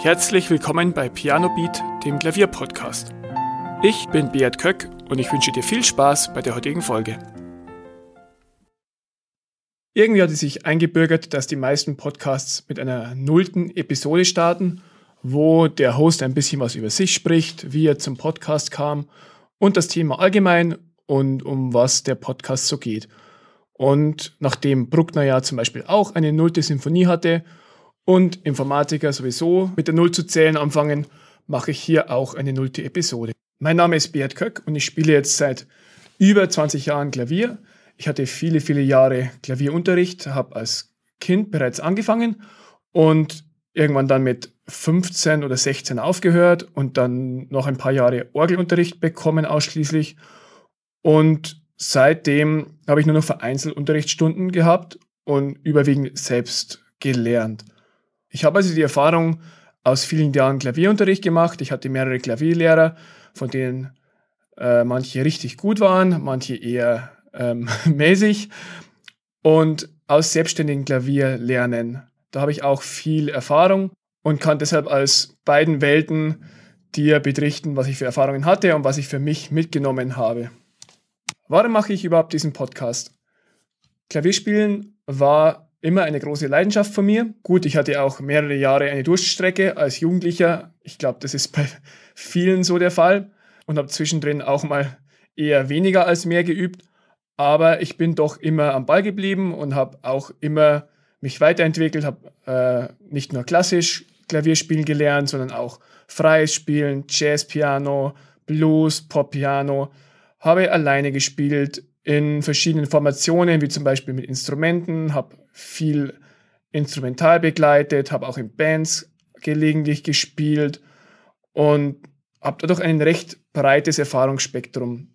Herzlich willkommen bei Piano Beat, dem Klavierpodcast. Ich bin Beat Köck und ich wünsche dir viel Spaß bei der heutigen Folge. Irgendwie hat es sich eingebürgert, dass die meisten Podcasts mit einer nullten Episode starten, wo der Host ein bisschen was über sich spricht, wie er zum Podcast kam und das Thema allgemein und um was der Podcast so geht. Und nachdem Bruckner ja zum Beispiel auch eine nullte Symphonie hatte und Informatiker sowieso mit der Null zu zählen anfangen, mache ich hier auch eine nullte Episode. Mein Name ist Beat Köck und ich spiele jetzt seit über 20 Jahren Klavier. Ich hatte viele, viele Jahre Klavierunterricht, habe als Kind bereits angefangen und irgendwann dann mit 15 oder 16 aufgehört und dann noch ein paar Jahre Orgelunterricht bekommen ausschließlich. Und seitdem habe ich nur noch vereinzelt Unterrichtsstunden gehabt und überwiegend selbst gelernt. Ich habe also die Erfahrung aus vielen Jahren Klavierunterricht gemacht. Ich hatte mehrere Klavierlehrer, von denen äh, manche richtig gut waren, manche eher ähm, mäßig. Und aus selbstständigen Klavierlernen, da habe ich auch viel Erfahrung und kann deshalb aus beiden Welten dir berichten, was ich für Erfahrungen hatte und was ich für mich mitgenommen habe. Warum mache ich überhaupt diesen Podcast? Klavierspielen war immer eine große Leidenschaft von mir. Gut, ich hatte auch mehrere Jahre eine Durststrecke als Jugendlicher. Ich glaube, das ist bei vielen so der Fall. Und habe zwischendrin auch mal eher weniger als mehr geübt. Aber ich bin doch immer am Ball geblieben und habe auch immer mich weiterentwickelt, habe äh, nicht nur klassisch Klavierspielen gelernt, sondern auch freies Spielen, Jazzpiano, Blues, Poppiano, habe alleine gespielt, in verschiedenen Formationen, wie zum Beispiel mit Instrumenten, habe viel instrumental begleitet, habe auch in Bands gelegentlich gespielt und habe dadurch ein recht breites Erfahrungsspektrum.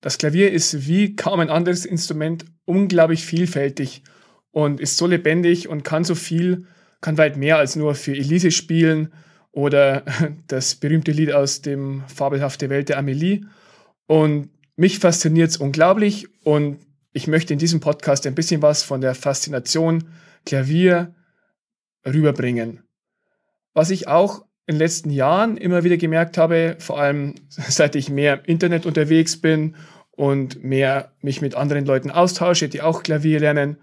Das Klavier ist wie kaum ein anderes Instrument unglaublich vielfältig und ist so lebendig und kann so viel, kann weit mehr als nur für Elise spielen oder das berühmte Lied aus dem Fabelhafte Welt der Amelie. Und mich fasziniert es unglaublich und ich möchte in diesem Podcast ein bisschen was von der Faszination Klavier rüberbringen. Was ich auch in den letzten Jahren immer wieder gemerkt habe, vor allem seit ich mehr im Internet unterwegs bin und mehr mich mit anderen Leuten austausche, die auch Klavier lernen,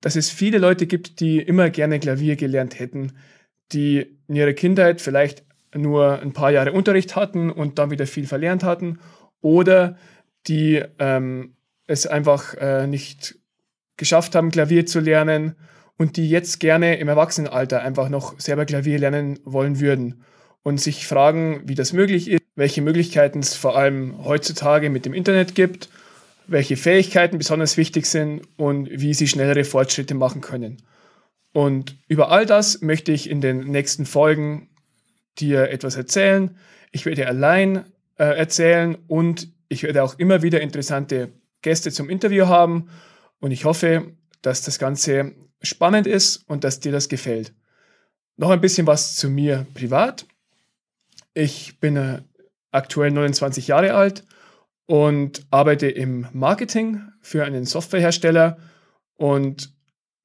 dass es viele Leute gibt, die immer gerne Klavier gelernt hätten, die in ihrer Kindheit vielleicht nur ein paar Jahre Unterricht hatten und dann wieder viel verlernt hatten oder die ähm, es einfach äh, nicht geschafft haben, Klavier zu lernen und die jetzt gerne im Erwachsenenalter einfach noch selber Klavier lernen wollen würden und sich fragen, wie das möglich ist, welche Möglichkeiten es vor allem heutzutage mit dem Internet gibt, welche Fähigkeiten besonders wichtig sind und wie sie schnellere Fortschritte machen können. Und über all das möchte ich in den nächsten Folgen dir etwas erzählen. Ich werde allein äh, erzählen und ich werde auch immer wieder interessante Gäste zum Interview haben und ich hoffe, dass das Ganze spannend ist und dass dir das gefällt. Noch ein bisschen was zu mir privat. Ich bin äh, aktuell 29 Jahre alt und arbeite im Marketing für einen Softwarehersteller und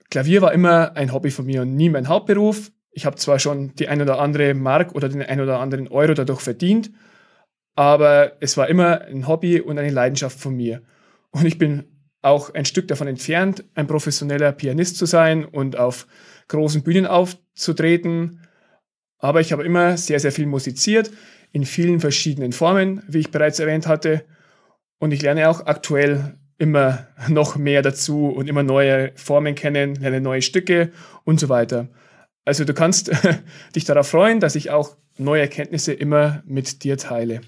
Klavier war immer ein Hobby von mir und nie mein Hauptberuf. Ich habe zwar schon die ein oder andere Mark oder den ein oder anderen Euro dadurch verdient, aber es war immer ein Hobby und eine Leidenschaft von mir. Und ich bin auch ein Stück davon entfernt, ein professioneller Pianist zu sein und auf großen Bühnen aufzutreten. Aber ich habe immer sehr, sehr viel musiziert, in vielen verschiedenen Formen, wie ich bereits erwähnt hatte. Und ich lerne auch aktuell immer noch mehr dazu und immer neue Formen kennen, lerne neue Stücke und so weiter. Also du kannst dich darauf freuen, dass ich auch neue Erkenntnisse immer mit dir teile.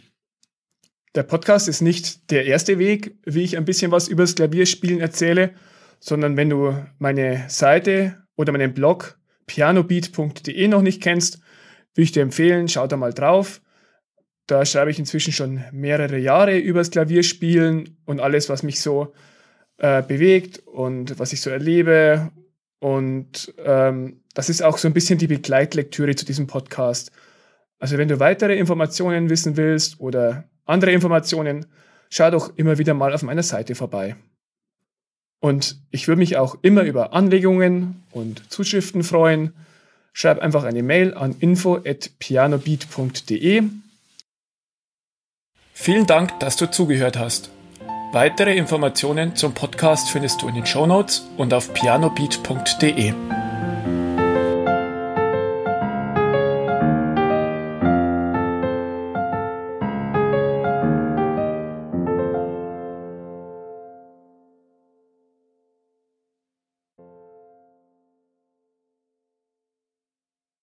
Der Podcast ist nicht der erste Weg, wie ich ein bisschen was über das Klavierspielen erzähle, sondern wenn du meine Seite oder meinen Blog pianobeat.de noch nicht kennst, würde ich dir empfehlen, schau da mal drauf. Da schreibe ich inzwischen schon mehrere Jahre über das Klavierspielen und alles, was mich so äh, bewegt und was ich so erlebe. Und ähm, das ist auch so ein bisschen die Begleitlektüre zu diesem Podcast. Also wenn du weitere Informationen wissen willst oder andere Informationen, schau doch immer wieder mal auf meiner Seite vorbei. Und ich würde mich auch immer über Anregungen und Zuschriften freuen. schreib einfach eine Mail an info@pianobeat.de. Vielen Dank, dass du zugehört hast. Weitere Informationen zum Podcast findest du in den Shownotes und auf pianobeat.de.